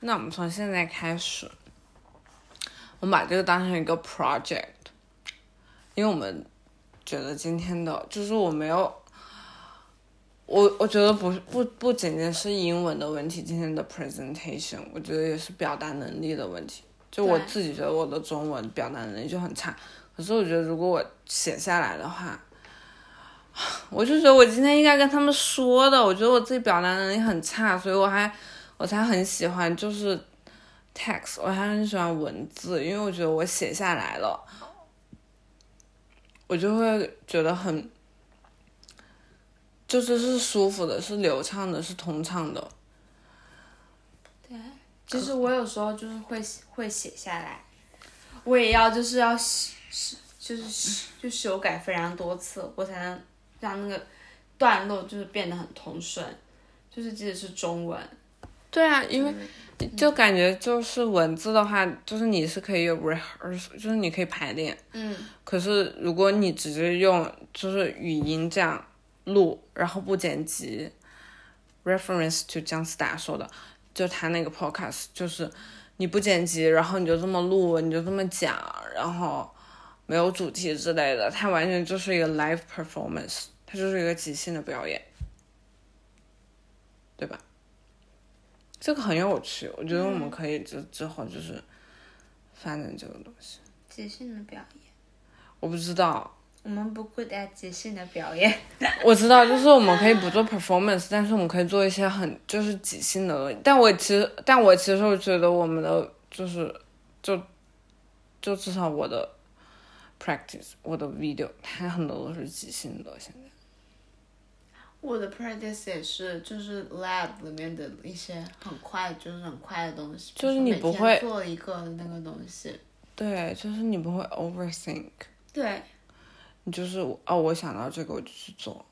那我们从现在开始，我们把这个当成一个 project，因为我们觉得今天的就是我没有，我我觉得不不不仅仅是英文的问题，今天的 presentation，我觉得也是表达能力的问题。就我自己觉得我的中文表达能力就很差，可是我觉得如果我写下来的话，我就觉得我今天应该跟他们说的，我觉得我自己表达能力很差，所以我还我才很喜欢就是 text，我还很喜欢文字，因为我觉得我写下来了，我就会觉得很，就是是舒服的，是流畅的，是通畅的。对其实我有时候就是会会写下来，我也要就是要修就是就修改非常多次，我才能让那个段落就是变得很通顺，就是即使是中文，对啊，因为就感觉就是文字的话，就是你是可以有 rehearsal，就是你可以排练。嗯，可是如果你直接用就是语音这样录，然后不剪辑，reference to 姜思达说的，就他那个 podcast，就是你不剪辑，然后你就这么录，你就这么讲，然后没有主题之类的，它完全就是一个 live performance，它就是一个即兴的表演，对吧？这个很有趣，我觉得我们可以之之后就是发展这个东西。即兴的表演，我不知道，我们不 good at 即兴的表演，我知道，就是我们可以不做 performance，但是我们可以做一些很就是即兴的东西。但我其实，但我其实我觉得我们的就是就就至少我的 practice，我的 video，它很多都是即兴的。现在我的 practice 也是，就是 lab 里面的一些很快，就是很快的东西，就是你不会做一个那个东西，对，就是你不会 overthink，对，你就是哦，我想到这个我就去做。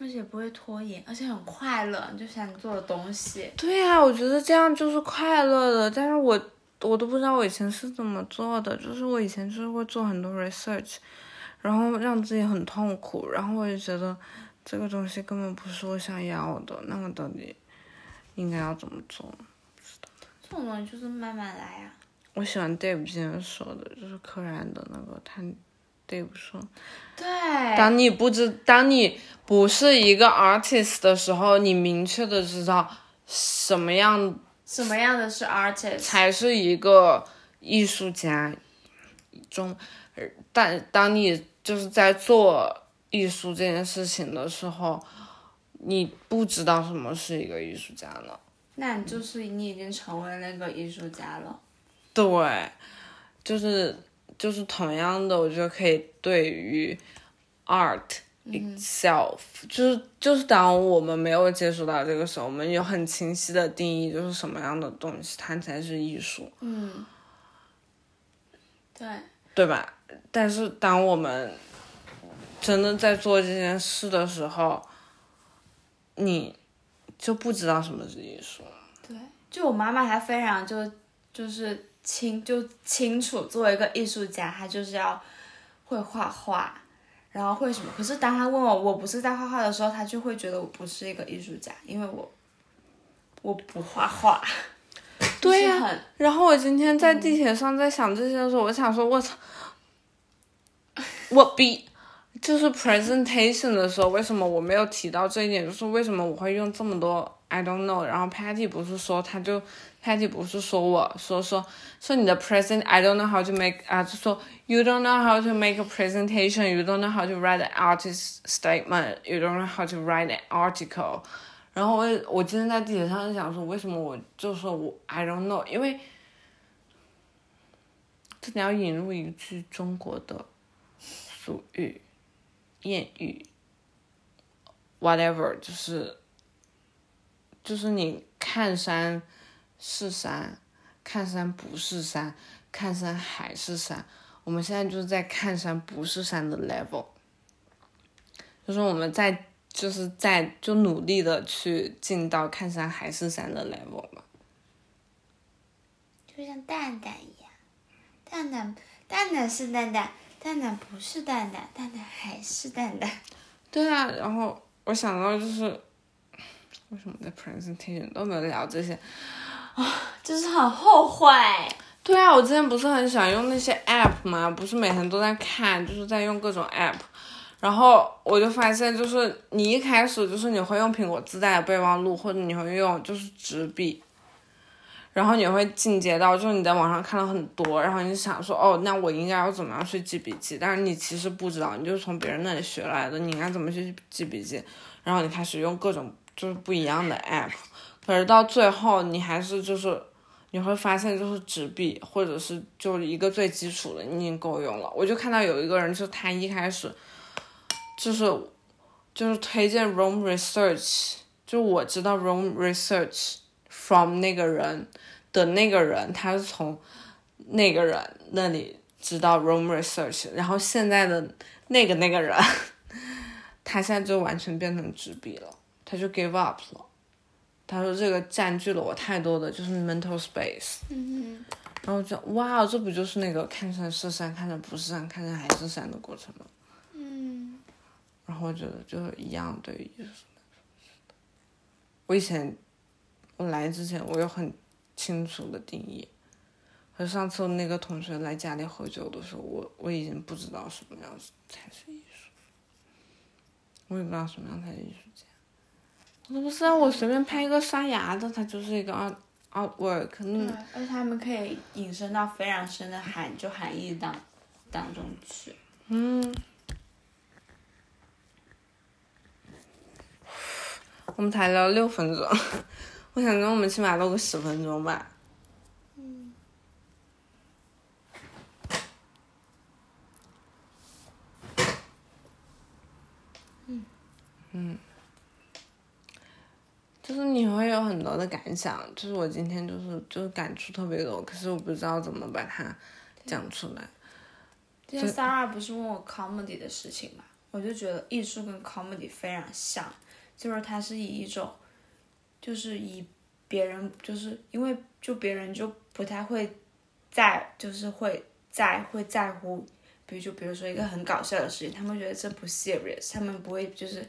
而且不会拖延，而且很快乐，你就想你做的东西。对呀、我觉得这样就是快乐的，但是我我都不知道我以前是怎么做的，就是我以前就是会做很多 research，然后让自己很痛苦，然后我就觉得这个东西根本不是我想要的，那我到底应该要怎么做？不知道这种东西就是慢慢来啊。我喜欢 Dave 之前说的，就是柯然的那个，他 Dave 说，对，当你不知，当你不是一个 artist 的时候，你明确的知道什么样什么样的是 artist？才是一个艺术家中，呃但当你就是在做艺术这件事情的时候，你不知道什么是一个艺术家呢？那你就是你已经成为那个艺术家了。对，就是就是同样的，我觉得可以对于 art itself，、就是就是当我们没有接触到这个时候，我们有很清晰的定义，就是什么样的东西它才是艺术。嗯，对，对吧？但是当我们真的在做这件事的时候，你就不知道什么是艺术。对，就我妈妈她非常就就是清就清楚，作为一个艺术家，她就是要会画画，然后会什么。可是当她问我我不是在画画的时候，她就会觉得我不是一个艺术家，因为我我不画画。对呀、然后我今天在地铁上在想这些的时候，我想说，我操，我比就是 presentation 的时候，为什么我没有提到这一点？就是为什么我会用这么多 I don't know？然后 Patty 不是说，他就 Patty 不是说我说说说你的 present I don't know how to make 啊，就说 you don't know how to make a presentation, you don't know how to write an artist statement, you don't know how to write an article。然后我我今天在地铁上就想说，为什么我就说我 I don't know？因为这里要引入一句中国的俗语、谚语，whatever，就是就是你看山是山，看山不是山，看山还是山。我们现在就是在看山不是山的 level，就是我们在就是在就努力的去进到看山还是山的 level 嘛。就像蛋蛋一样，蛋蛋蛋蛋是蛋蛋，蛋蛋不是蛋蛋，蛋蛋还是蛋蛋。对啊，然后我想到就是，为什么在 presentation 都没有聊这些啊？就是很后悔。对啊，我之前不是很喜欢用那些 app 嘛，不是每天都在看，就是在用各种 app，然后我就发现，就是你一开始就是你会用苹果自带的备忘录，或者你会用就是纸笔，然后你会进阶到就是你在网上看了很多，然后你想说哦，那我应该要怎么样去记笔记？但是你其实不知道，你就是从别人那里学来的，你应该怎么去记笔记？然后你开始用各种就是不一样的 app，可是到最后你还是就是。你会发现，就是纸笔或者是就是一个最基础的，你已经够用了。我就看到有一个人，就他一开始就是就是推荐 Room Research，就我知道 Room Research from 那个人的那个人，他是从那个人那里知道 Room Research，然后现在的那个那个人，他现在就完全变成纸笔了，他就 give up 了。他说这个占据了我太多的就是 mental space，嗯然后就哇，这不就是那个看山是山，看成不是山，看成还是山的过程吗？嗯，然后我觉得就是一样对于艺术。我以前我来之前我有很清楚的定义，和上次那个同学来家里喝酒的时候，我我已经不知道什么样子才是艺术，我也不知道什么样才是艺术家。我说不是啊，我随便拍一个刷牙的，它就是一个 art artwork，对嗯，，而且他们可以引申到非常深的含就含义当当中去。嗯，我们才聊六分钟，我想跟我们起码录个十分钟吧。嗯。嗯就是你会有很多的感想，就是我今天就是就是感触特别多，可是我不知道怎么把它讲出来。今天 Sarah 不是问我 comedy 的事情嘛，我就觉得艺术跟 comedy 非常像，就是它是以一种，就是以别人就是因为就别人就不太会在就是会在会在乎，比如就比如说一个很搞笑的事情，他们觉得这不 serious，他们不会就是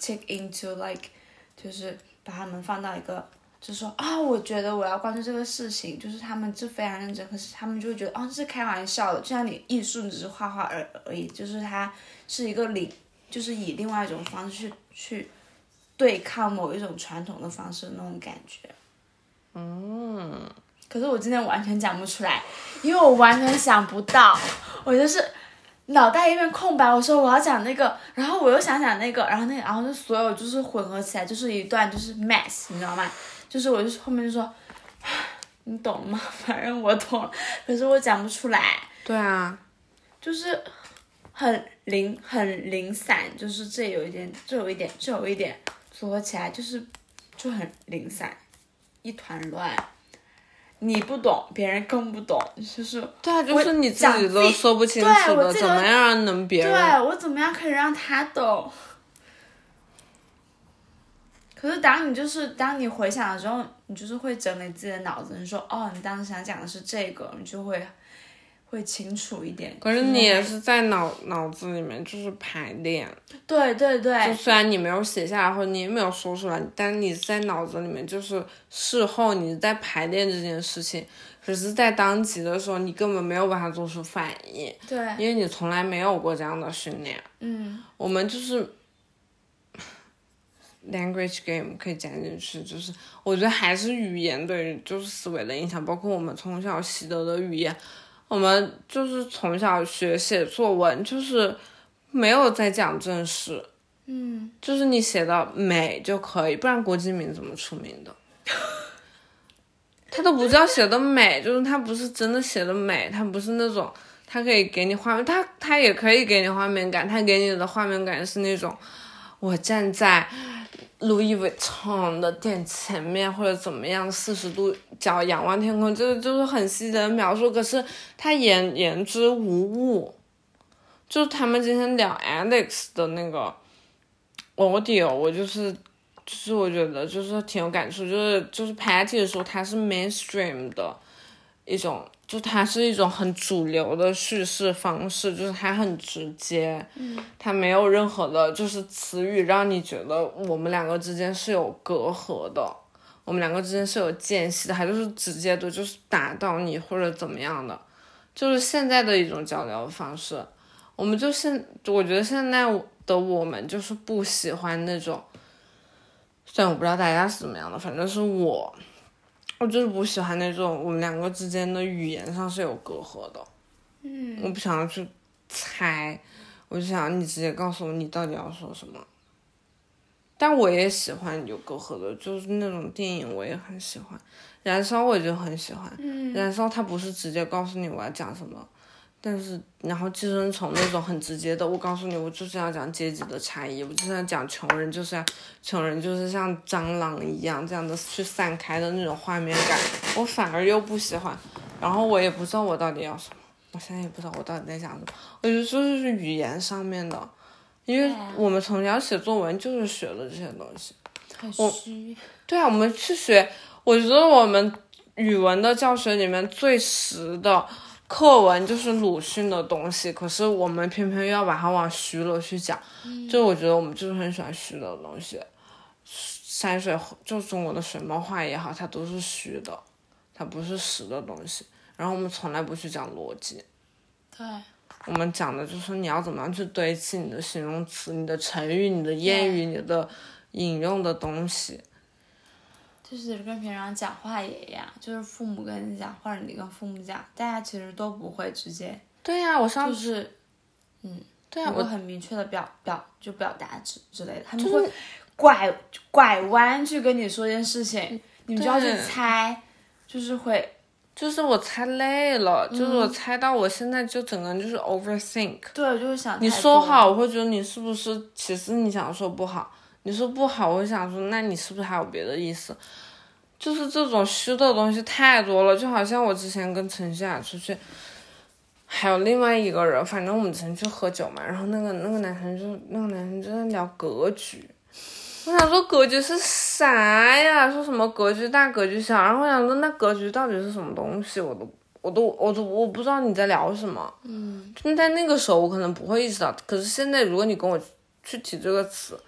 take into like 就是把他们放到一个。就说啊、我觉得我要关注这个事情，就是他们就非常认真，可是他们就会觉得，哦，这是开玩笑的，就像你艺术只是画画而而已，就是它是一个领，就是以另外一种方式去去对抗某一种传统的方式的那种感觉。嗯，可是我今天完全讲不出来，因为我完全想不到，我就是脑袋一片空白。我说我要讲那个，然后我又想讲那个，然后那然后就所有就是混合起来，就是一段就是 mess，你知道吗？就是我就是后面就说，你懂吗？反正我懂了，可是我讲不出来，对啊，就是很零很零散，就是这有一点，这有一点，这有一点，组合起来就是就很零散，一团乱。你不懂，别人更不懂，就是对啊，就我是你自己都说不清楚的，怎么样让能别人对？我怎么样可以让他懂？可是当你就是当你回想的时候，你就是会整理自己的脑子，你说哦，你当时想讲的是这个，你就会会清楚一点。可是你也是在脑脑子里面就是排练，对对对就虽然你没有写下来或者你也没有说出来，但你在脑子里面就是事后你在排练这件事情，可是在当即的时候你根本没有办法做出反应，对，因为你从来没有过这样的训练。嗯，我们就是 language game 可以加进去，就是我觉得还是语言对于就是思维的影响，包括我们从小习得的语言，我们就是从小学写作文，就是没有在讲正事，嗯，就是你写的美就可以，不然郭敬明怎么出名的？他都不叫写的美，就是他不是真的写的美，他不是那种，他可以给你画面，他他也可以给你画面感，他给你的画面感是那种，我站在 Louis Vuitton 的店前面或者怎么样，四十度角仰望天空，这个就是很细节的描述，可是他言言之无物。就他们今天聊 Alex 的那个 audio，我就是就是我觉得就是挺有感触，就是就是 Patty 的时候他是 mainstream 的一种，就它是一种很主流的叙事方式，就是它很直接，嗯，它没有任何的就是词语让你觉得我们两个之间是有隔阂的，我们两个之间是有间隙的，它就是直接的，就是打到你或者怎么样的，就是现在的一种交流方式。我们就现，我觉得现在的我们就是不喜欢那种，虽然我不知道大家是怎么样的，反正是我，我就是不喜欢那种我们两个之间的语言上是有隔阂的。嗯，我不想要去猜，我就想你直接告诉我你到底要说什么。但我也喜欢有隔阂的，就是那种电影我也很喜欢，燃烧我就很喜欢。燃烧它不是直接告诉你我要讲什么，但是然后寄生虫那种很直接的，我告诉你我就是要讲阶级的差异，我就是要讲穷人就是要穷人就是像蟑螂一样这样的去散开的那种画面感，我反而又不喜欢。然后我也不知道我到底要什么，我现在也不知道我到底在讲什么。我觉得这就是语言上面的。因为我们从小写作文就是学的这些东西，我。对啊，我们去学，我觉得我们语文的教学里面最实的课文就是鲁迅的东西，可是我们偏偏要把它往虚了去讲。就我觉得我们就是很喜欢虚的东西，山水就中国的水墨画也好，它都是虚的，它不是实的东西。然后我们从来不去讲逻辑。对。我们讲的就是你要怎么样去堆砌你的形容词、你的成语、你的谚语、你的引用的东西。就是跟平常讲话也一样，就是父母跟你讲，或者你跟父母讲，大家其实都不会直接。对呀，我上次，嗯，对啊，我很明确的表表就表达之之类的，他们会拐拐弯去跟你说一件事情，你就要去猜，就是会。就是我猜累了，就是我猜到我现在就整个人就是 overthink。对，就是想。你说好，我会觉得你是不是其实你想说不好？你说不好，我想说那你是不是还有别的意思？就是这种虚的东西太多了，就好像我之前跟陈希雅出去，还有另外一个人，反正我们之前去喝酒嘛，然后那个那个男生就那个男生就在聊格局。我想说格局是啥呀？说什么格局大格局小？然后我想说那格局到底是什么东西？我都我都我都我不知道你在聊什么。嗯，就在那个时候我可能不会意识到，可是现在如果你跟我去提这个词，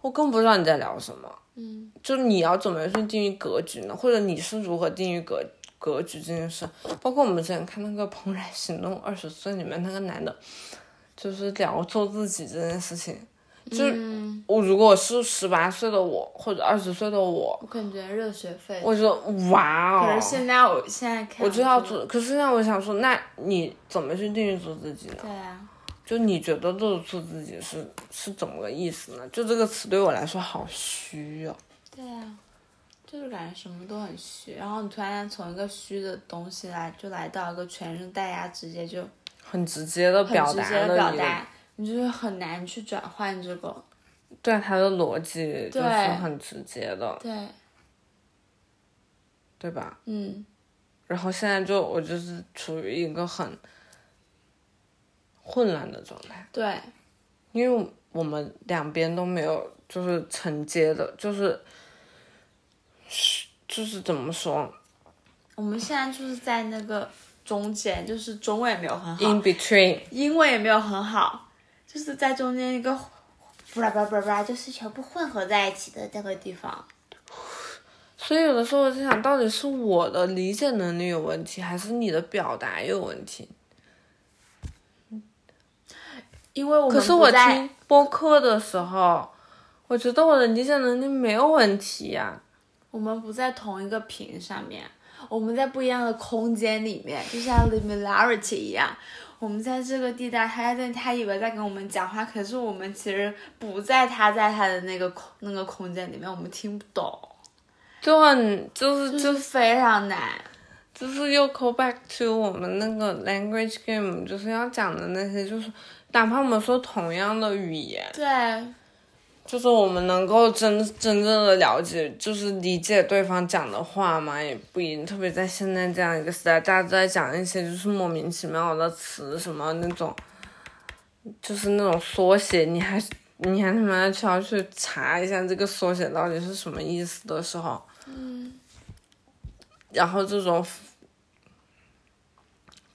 我更不知道你在聊什么。嗯，就你要怎么去定义格局呢？或者你是如何定义格格局这件事？包括我们之前看那个《怦然心动二十岁》里面那个男的，就是聊做自己这件事情。就是我，如果是十八岁的我，或者二十岁的我，我感觉热血沸腾。我觉得哇哦！可是现在，我现在看，我就要做。可是现在我想说，那你怎么去定义做自己呢？对啊。就你觉得做做自己是是怎么个意思呢？就这个词对我来说好虚哦。对啊，就是感觉什么都很虚，然后你突然从一个虚的东西来，就来到一个全是带压，直接就很直接的表达的表达。你就是很难去转换这个，对他的逻辑就是很直接的，对，对吧？嗯。然后现在就我就是处于一个很混乱的状态，对，因为我们两边都没有就是承接的，就是是就是怎么说？我们现在就是在那个中间，就是中位也没有很好，in between，英位也没有很好。就是在中间一个，布拉布拉布拉布拉，就是全部混合在一起的那个地方。所以有的时候我在想，到底是我的理解能力有问题，还是你的表达有问题？因为我可是我听播客的时候，我觉得我的理解能力没有问题呀。我们不在同一个屏上面，我们在不一样的空间里面，就像 liminarity 一样。我们在这个地带，他在他以为在跟我们讲话，可是我们其实不在他在他的那个空那个空间里面，我们听不懂，就很就是就非常难，就是又 call back to 我们那个 language game，就是要讲的那些，就是哪怕我们说同样的语言，对。就是我们能够真真正的了解，就是理解对方讲的话嘛，也不一定。特别在现在这样一个时代，大家都在讲一些就是莫名其妙的词，什么那种，就是那种缩写，你还你还他妈需要去查一下这个缩写到底是什么意思的时候，嗯，然后这种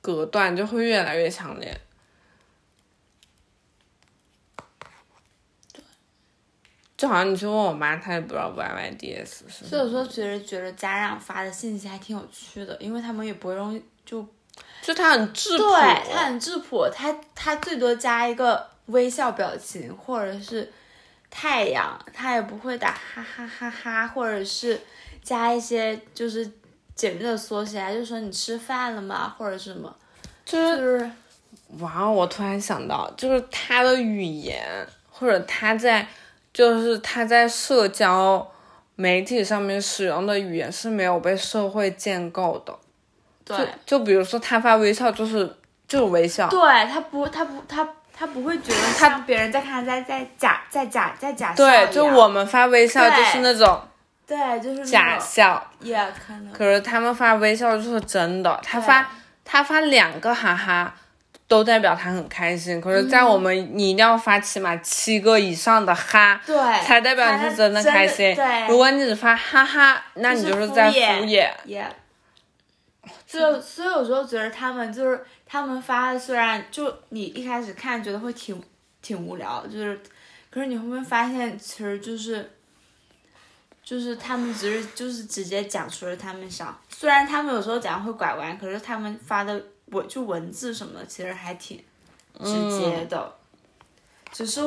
隔断就会越来越强烈。就好像你去问我妈，她也不知道 YYDS 是。所以有时候觉得觉得家长发的信息还挺有趣的，因为他们也不会用就就他很质朴，对，他很质朴，他他最多加一个微笑表情或者是太阳，他也不会打哈哈哈哈，或者是加一些就是简略的缩写啊，就说你吃饭了吗，或者什么，就是就是哇，哦我突然想到，就是他的语言，或者他在，就是他在社交媒体上面使用的语言是没有被社会建构的。对。就就比如说他发微笑，就是就是微笑，对，他不他不他他不会觉得他别人在看他在在假在假在假笑对，就我们发微笑就是那种对就是假种笑，也可能。可是他们发微笑就是真的。他发他发两个哈哈，都代表他很开心。可是，在我们，你一定要发起码七个以上的哈，对才代表你是真的开心。对，如果你只发哈哈，那你就是是在敷敷衍衍。也，就所以有时候觉得他们就是他们发的，虽然就你一开始看觉得会挺挺无聊，就是，可是你会不会发现其实就是，就是他们只是就是直接讲出了他们想，虽然他们有时候讲会拐弯，可是他们发的文就文字什么的其实还挺直接的，只是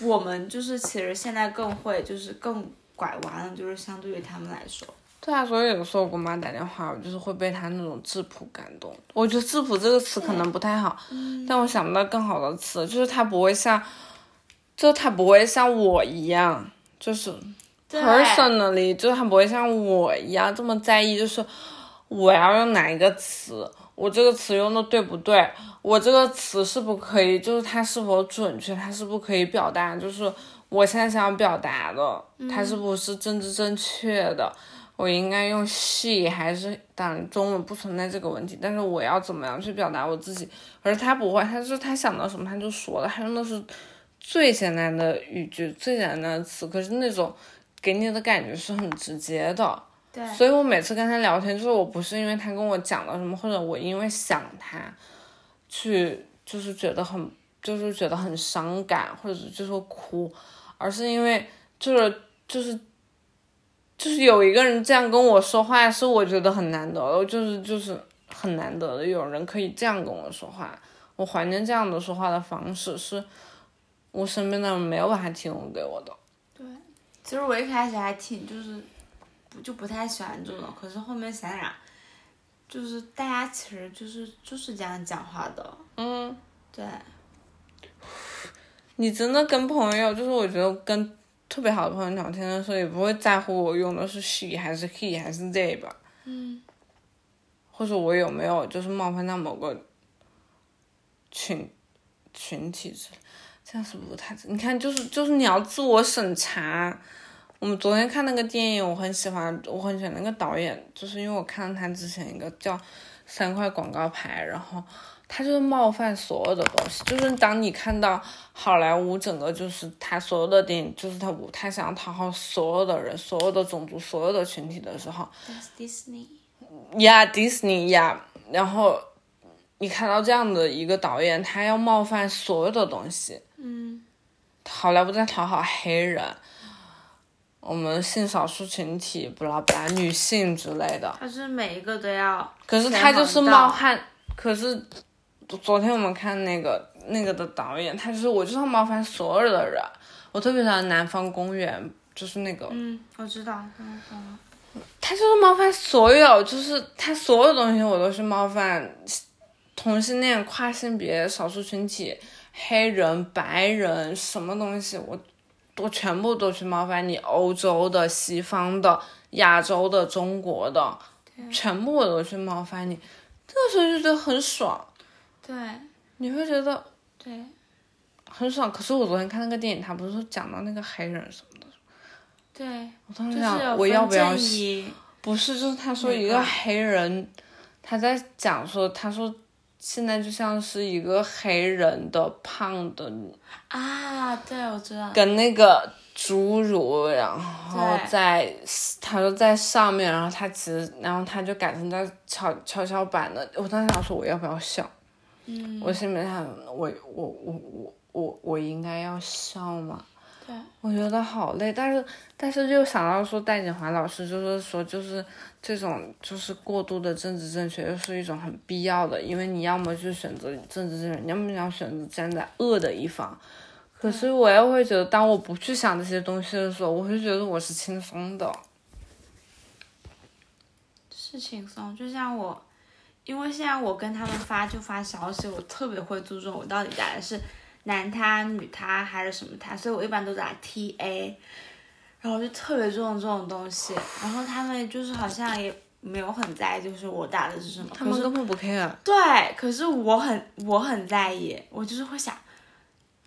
我们就是其实现在更会就是更拐弯了，就是相对于他们来说。对啊，所以有时候我给我妈打电话，我就是会被她那种质朴感动。我觉得质朴这个词可能不太好，但我想不到更好的词，就是她不会像，就她不会像我一样，就是对 personally，就是她不会像我一样这么在意，就是我要用哪一个词，我这个词用的对不对，我这个词是不可以，就是它是否准确，它是不可以表达，就是我现在想要表达的，它是不是政治正确的。我应该用 she 还是当然中文不存在这个问题，但是我要怎么样去表达我自己？而他不会，他就是他想到什么他就说了，他用的是最简单的语句、最简单的词，可是那种给你的感觉是很直接的。对，所以我每次跟他聊天，就是我不是因为他跟我讲了什么，或者我因为想他去，就是觉得很，就是觉得很伤感，或者就是哭，而是因为就是就是就是有一个人这样跟我说话，是我觉得很难得的，就是就是很难得的有人可以这样跟我说话，我怀念这样的说话的方式，是我身边的人没有办法提供给我的。对。其实我一开始还挺就是不就不太喜欢这种，可是后面想想，就是大家其实就是就是这样讲话的，嗯。对，你真的跟朋友，就是我觉得跟特别好的朋友聊天的时候，也不会在乎我用的是 she 还是 he 还是 they 吧，嗯，或者我有没有就是冒犯到某个群群体之类，这样是不太？你看，就是就是你要自我审查。我们昨天看那个电影，我很喜欢，我很喜欢那个导演，就是因为我看了他之前一个叫《三块广告牌》，然后他就是冒犯所有的东西，就是当你看到好莱坞整个就是他所有的电影，就是他他想要讨好所有的人、所有的种族、所有的群体的时候，That's Disney，呀，迪士尼呀，然后你看到这样的一个导演，他要冒犯所有的东西，嗯，好莱坞在讨好黑人，我们性少数群体，不拉不拉，女性之类的。他是每一个都要，可是他就是冒犯，可是昨天我们看那个那个的导演，他就是我就是要冒犯所有的人。我特别喜欢《南方公园》，就是那个，嗯，我知道，嗯嗯他就是冒犯所有，就是他所有东西我都是冒犯同性恋、跨性别、少数群体、黑人、白人，什么东西我我全部都去冒犯你，欧洲的、西方的、亚洲的、中国的，全部我都去冒犯你，这个时候就觉得很爽，对。你会觉得对，很爽。可是我昨天看那个电影，他不是说讲到那个黑人什么的，对，我当时就是想我要不要不是，就是他说一个黑人，他在讲说，他说现在就像是一个黑人的胖的，啊，对，我知道，跟那个侏儒，然后在他就在上面，然后他其实，然后他就改成在跷跷跷板的。我当时想说我要不要笑，嗯，我心里面想我我我我我我应该要笑吗？我觉得好累，但是但是又想到说戴锦华老师就是说就是这种就是过度的政治正确又是一种很必要的，因为你要么就选择政治正确，你要么你要选择站在恶的一方。可是我又会觉得，当我不去想这些东西的时候，我会觉得我是轻松的。是轻松，就像我，因为现在我跟他们发就发消息，我特别会注重我到底打的是男他、女他还是什么他，所以我一般都打 T A，然后我就特别注重这种东西，然后他们就是好像也没有很在意，就是我打的是什么，他们根本不 care。对，可是我很我很在意，我就是会想，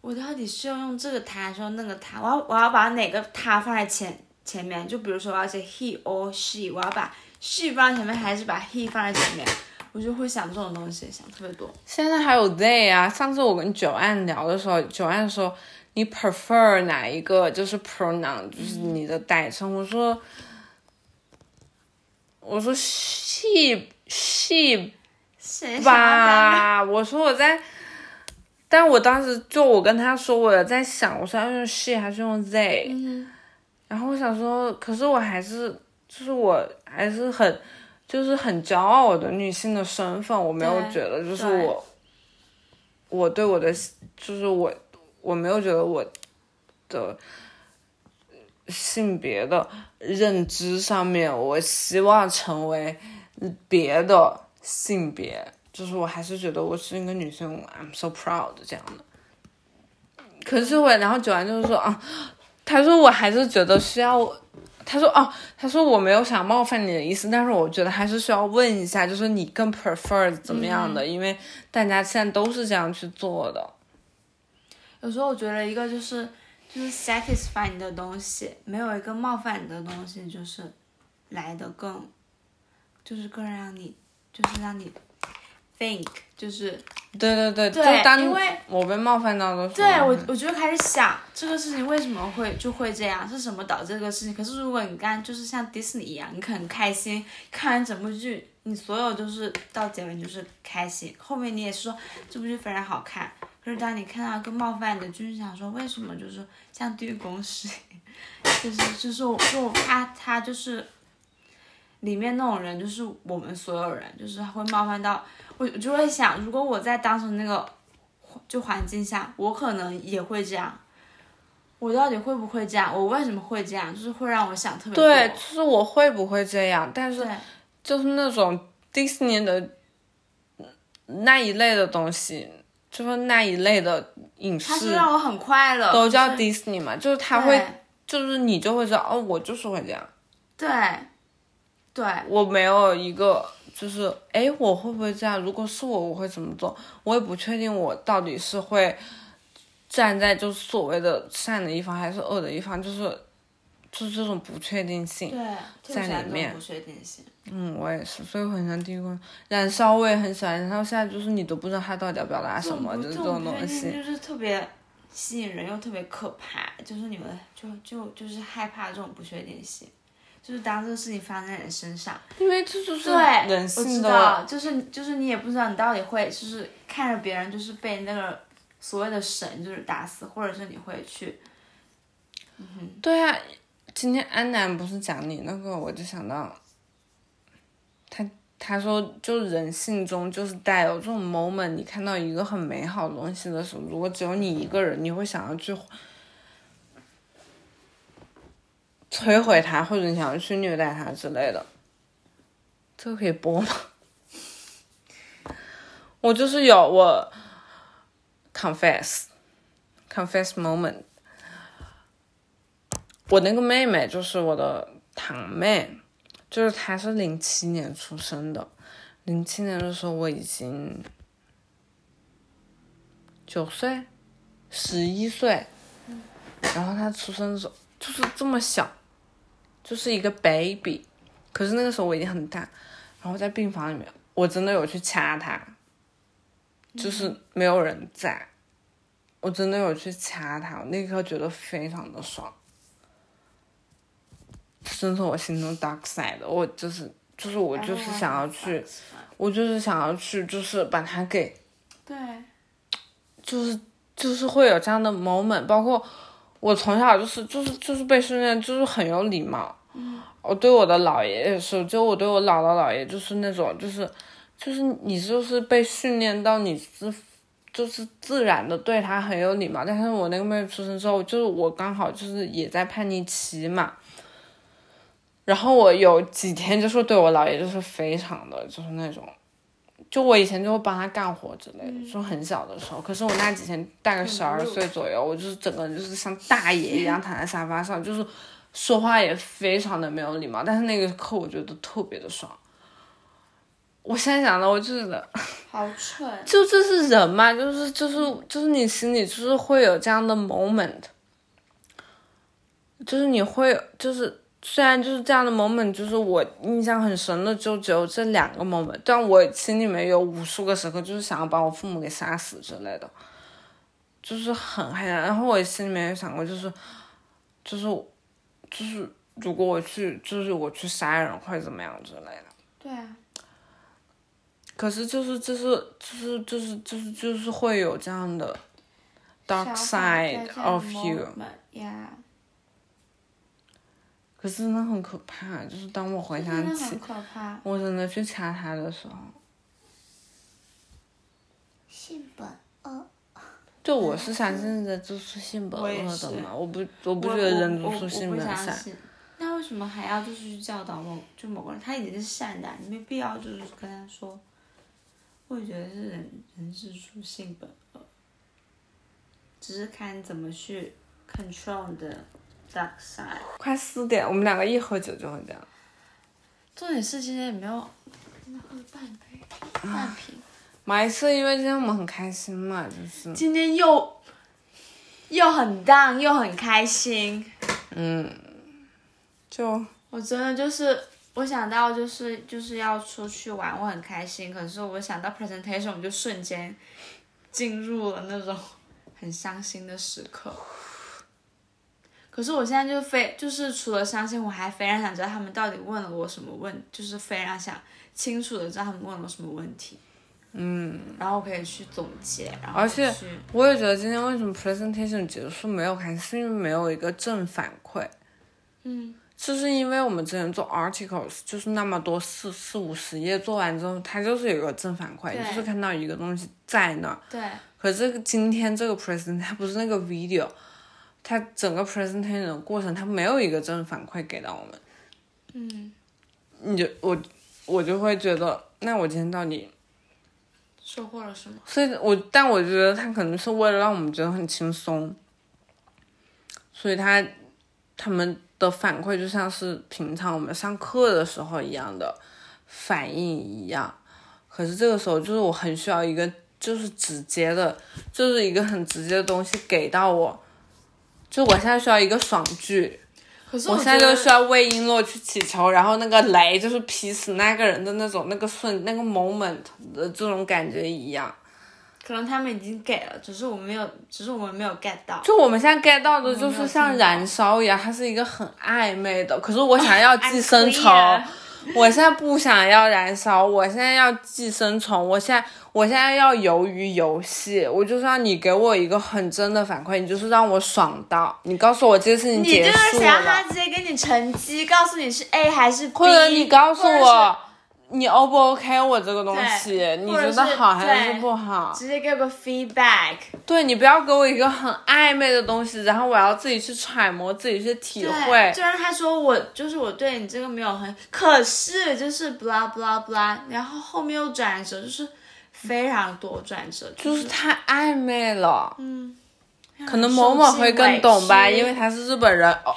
我到底是要用这个他，还是用那个他，我要我要把哪个他放在前前面，就比如说我要写 he or she，我要把 she 放在前面，还是把 he 放在前面，我就会想这种东西，想特别多。现在还有 they 啊，上次我跟九安聊的时候，九安说你 prefer 哪一个？就是 pronoun，就是你的代称。我说我说 she she 谁吧，我说我在，但我当时就我跟他说我在想，我说要用 she 还是用 they，、嗯然后我想说，可是我还是就是我还是很就是很骄傲我的女性的身份，我没有觉得就是对我我对我的就是我我没有觉得我的性别的认知上面，我希望成为别的性别，就是我还是觉得我是一个女性，I'm so proud 这样的。可是我，然后九安就是说啊，他说我还是觉得需要，他说哦，他说我没有想冒犯你的意思，但是我觉得还是需要问一下，就是你更 prefer 怎么样的，因为大家现在都是这样去做的。有时候我觉得一个就是就是 satisfy 你的东西，没有一个冒犯你的东西，就是来的更，就是更让你就是让你 think，就是对对对，对就当因为我被冒犯到的时候，对我我就会开始想这个事情？为什么会就会这样，是什么导致这个事情？可是如果你干就是像迪士尼一样，你很开心看完整部剧，你所有就是到结尾你就是开心，后面你也是说这部剧非常好看。可是当你看到一个冒犯你的，就是想说为什么就是像地狱公使，就是就是我就他他就是里面那种人，就是我们所有人，就是会冒犯到我，我就会想，如果我在当时那个就环境下，我可能也会这样。我到底会不会这样？我为什么会这样？就是会让我想特别多。对，就是我会不会这样？但是就是那种 Disney 的那一类的东西，就是那一类的影它是让我很快乐，都叫就是 Disney 嘛，就是他会，就是你就会知道，哦，我就是会这样。对对我没有一个就是，哎，我会不会这样？如果是我，我会怎么做？我也不确定，我到底是会站在就是所谓的善的一方，还是恶的一方，就是就是这种不确定性。在里面不确定性。嗯，我也是，所以我很喜欢地狱公燃烧，我也很喜欢燃烧。现在就是你都不知道他到底要表达什么，就是这种东西。就是特别吸引人又特别可怕，就是你们就就就是害怕这种不确定性。就是当这个事情发生在你身上，因为这就是对，人我性的。知道，就是就是你也不知道你到底会就是看着别人就是被那个所谓的神就是打死，或者是你会去，对啊，今天安南不是讲你那个，我就想到，他他说，就人性中就是带有这种 moment，你看到一个很美好的东西的时候，如果只有你一个人，你会想要去摧毁它，或者你想去虐待它之类的。这个可以播吗？我就是有我 confess confess moment。我那个妹妹就是我的堂妹，就是她是零七年出生的，零七年的时候我已经九岁、十一岁，然后她出生的时候就是这么小，就是一个 baby，可是那个时候我已经很大，然后在病房里面，我真的有去掐他，就是没有人在，我真的有去掐他，我那一刻觉得非常的爽。真是我心中 dark side 的，我就是就是我就是想要去，我就是想要去，就是把他给，对，就是就是会有这样的 moment，包括我从小就是就是就是被训练就是很有礼貌。我对我的姥爷也是，就我对我姥姥姥爷就是那种就是就是你就是被训练到你是就是自然的对他很有礼貌。但是我那个妹妹出生之后，就是我刚好就是也在叛逆期嘛。然后我有几天就是对我姥爷就是非常的就是那种，就我以前就会帮他干活之类的，就很小的时候。可是我那几天大概十二岁左右，我就是整个人就是像大爷一样躺在沙发上，就是说话也非常的没有礼貌。但是那个课我觉得特别的爽。我现在想到，我就觉得 好蠢。就这是人嘛，就是就是就是你心里就是会有这样的 moment，就是你会就是。虽然就是这样的 moment，就是我印象很深的，就只有这两个 moment，但我心里面有无数个时刻，就是想要把我父母给杀死之类的，就是很黑暗。然后我心里面也想过，就是，就是，就是如果我去，就是我去杀人会怎么样之类的。对啊。可是就是就是就是就是就是就是会有这样的 dark side of you。可是真的很可怕，就是当我回想起我真的去掐他的时候，性本恶。就我是相信的，就是性本恶的嘛，我不我不觉得人都是性本善。那为什么还要就是去教导某就某个人？他已经是善的，你没必要就是跟他说。我觉得是人人之初性本恶，只是看怎么去 control 的。快四点，我们两个一喝酒就会这样。重点是今天也没有，喝了半杯，半瓶。买一次，因为今天我们很开心嘛，就是。今天又又很荡，又很开心。嗯。就。我真的就是，我想到就是就是要出去玩，我很开心。可是我想到 presentation，我就瞬间进入了那种很伤心的时刻。可是我现在就非就是除了相信，我还非常想知道他们到底问了我什么问，就是非常想清楚的知道他们问了我什么问题，嗯，然后可以去总结，然后而且我也觉得今天为什么 presentation 结束没有开，是因为没有一个正反馈，嗯，就是因为我们之前做 articles 就是那么多四四五十页做完之后，它就是有个正反馈，就是看到一个东西在那，对，可是今天这个 presentation 它不是那个 video。他整个 presentation 的过程，他没有一个正反馈给到我们。嗯，你就我我就会觉得，那我今天到底收获了什么？所以，我但我觉得他可能是为了让我们觉得很轻松，所以他他们的反馈就像是平常我们上课的时候一样的反应一样。可是这个时候，就是我很需要一个就是直接的，就是一个很直接的东西给到我。就我现在需要一个爽剧，可是我现在就需要魏璎珞去祈求，然后那个雷就是劈死那个人的那种那个瞬那个 moment 的这种感觉一样。可能他们已经给了，只是我们没有，只是我们没有 get 到。就我们现在 get 到的就是像燃烧一样，它是一个很暧昧的。可是我想要寄生虫。我现在不想要燃烧，我现在要寄生虫，我现在我现在要鱿鱼游戏，我就是让你给我一个很真的反馈，你就是让我爽到，你告诉我这件事情结束了。你就是想他直接给你成绩，告诉你是 A 还是 B，或者你告诉我。你 O 不 OK？我这个东西，你觉得好还是不好？直接给个 feedback。对你不要给我一个很暧昧的东西，然后我要自己去揣摩，自己去体会。就让他说我就是我对你这个没有很，可是就是 blah blah blah，然后后面又转折，就是非常多转折，就是太暧昧了。嗯，可能某某会更懂吧，因为他是日本人。哦